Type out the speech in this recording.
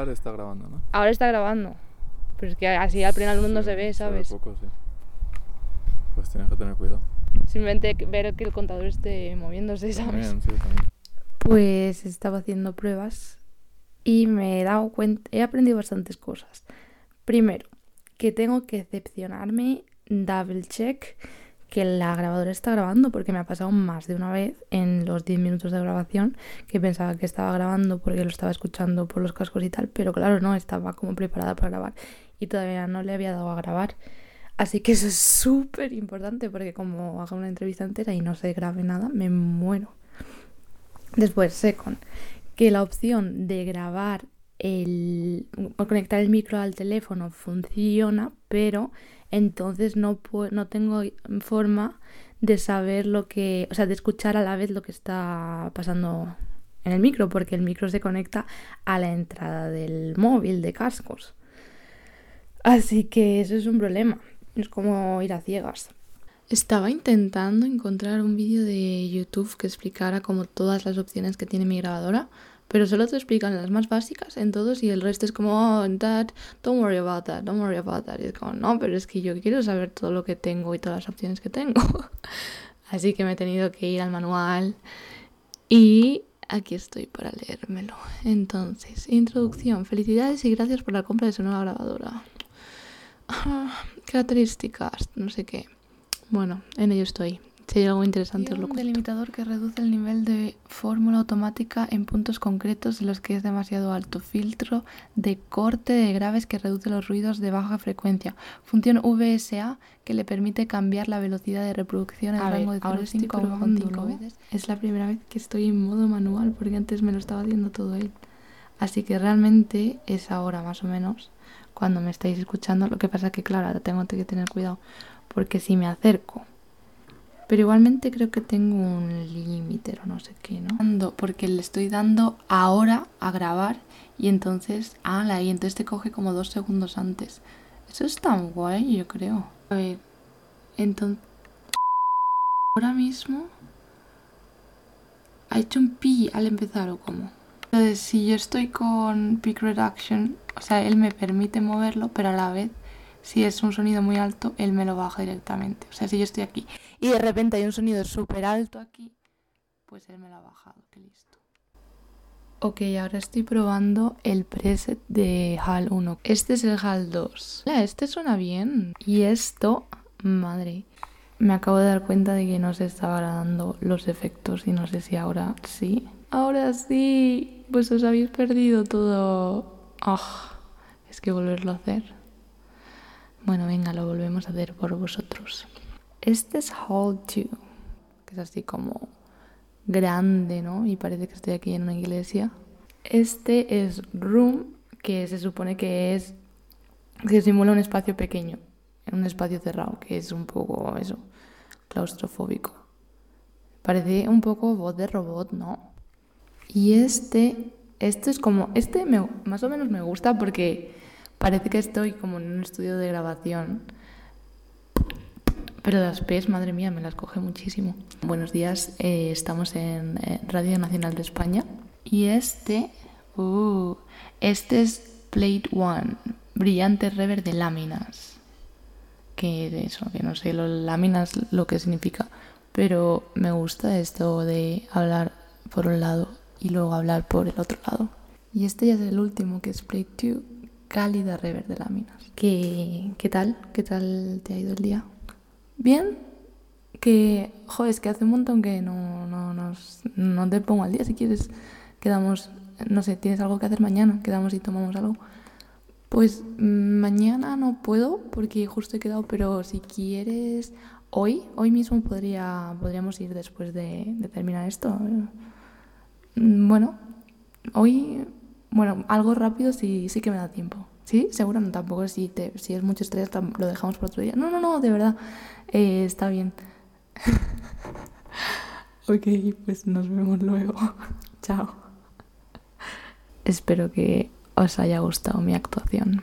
Ahora está grabando, ¿no? Ahora está grabando. Pero es que así al primer mundo se ve, ¿sabes? poco, sí. Pues tienes que tener cuidado. Simplemente ver que el contador esté moviéndose, ¿sabes? También, sí, también. Pues estaba haciendo pruebas y me he dado cuenta, he aprendido bastantes cosas. Primero, que tengo que decepcionarme, double check, que la grabadora está grabando, porque me ha pasado más de una vez en los 10 minutos de grabación que pensaba que estaba grabando porque lo estaba escuchando por los cascos y tal, pero claro, no, estaba como preparada para grabar y todavía no le había dado a grabar. Así que eso es súper importante porque como hago una entrevista entera y no se grabe nada, me muero. Después, second, que la opción de grabar el conectar el micro al teléfono funciona, pero entonces no, no tengo forma de saber lo que, o sea, de escuchar a la vez lo que está pasando en el micro, porque el micro se conecta a la entrada del móvil de cascos. Así que eso es un problema. Es como ir a ciegas. Estaba intentando encontrar un vídeo de YouTube que explicara como todas las opciones que tiene mi grabadora, pero solo te explican las más básicas en todos y el resto es como, oh, that, don't worry about that, don't worry about that. Y es como, no, pero es que yo quiero saber todo lo que tengo y todas las opciones que tengo. Así que me he tenido que ir al manual y aquí estoy para leérmelo. Entonces, introducción. Felicidades y gracias por la compra de su nueva grabadora. características, no sé qué. Bueno, en ello estoy. Si hay algo interesante, os lo cuento. Un delimitador que reduce el nivel de fórmula automática en puntos concretos en los que es demasiado alto. Filtro de corte de graves que reduce los ruidos de baja frecuencia. Función VSA que le permite cambiar la velocidad de reproducción en rango de 0,5 veces. Es la primera vez que estoy en modo manual porque antes me lo estaba haciendo todo él. Así que realmente es ahora más o menos cuando me estáis escuchando. Lo que pasa es que, claro, tengo que tener cuidado porque si me acerco. Pero igualmente creo que tengo un límite o no sé qué, ¿no? Porque le estoy dando ahora a grabar y entonces, ah, la y entonces te coge como dos segundos antes. Eso es tan guay, yo creo. A ver, entonces, ahora mismo ha hecho un pi al empezar o cómo. Entonces, si yo estoy con peak reduction, o sea, él me permite moverlo, pero a la vez si es un sonido muy alto, él me lo baja directamente. O sea, si yo estoy aquí y de repente hay un sonido súper alto aquí, pues él me lo ha bajado. Qué listo. Ok, ahora estoy probando el preset de HAL 1. Este es el HAL 2. este suena bien. Y esto, madre, me acabo de dar cuenta de que no se estaba dando los efectos y no sé si ahora sí. Ahora sí, pues os habéis perdido todo. Ah, es que volverlo a hacer. Bueno, venga, lo volvemos a hacer por vosotros. Este es Hall 2, que es así como grande, ¿no? Y parece que estoy aquí en una iglesia. Este es Room, que se supone que es que simula un espacio pequeño, un espacio cerrado, que es un poco eso, claustrofóbico. Parece un poco voz de robot, ¿no? Y este, este es como, este me, más o menos me gusta porque Parece que estoy como en un estudio de grabación. Pero las P's, madre mía, me las coge muchísimo. Buenos días, eh, estamos en eh, Radio Nacional de España. Y este, uh, este es Plate One, brillante rever de láminas. Que eso, que no sé lo, láminas lo que significa. Pero me gusta esto de hablar por un lado y luego hablar por el otro lado. Y este ya es el último, que es Plate 2 cálida rever de láminas. ¿Qué, ¿Qué tal? ¿Qué tal te ha ido el día? ¿Bien? Que, joder, es que hace un montón que no, no, nos, no te pongo al día. Si quieres, quedamos, no sé, tienes algo que hacer mañana, quedamos y tomamos algo. Pues mañana no puedo porque justo he quedado, pero si quieres, hoy, hoy mismo podría, podríamos ir después de, de terminar esto. Bueno, hoy bueno, algo rápido sí, sí que me da tiempo. ¿Sí? Seguro no, tampoco si, te, si es mucho estrés lo dejamos por otro día. No, no, no, de verdad. Eh, está bien. ok, pues nos vemos luego. Chao. Espero que os haya gustado mi actuación.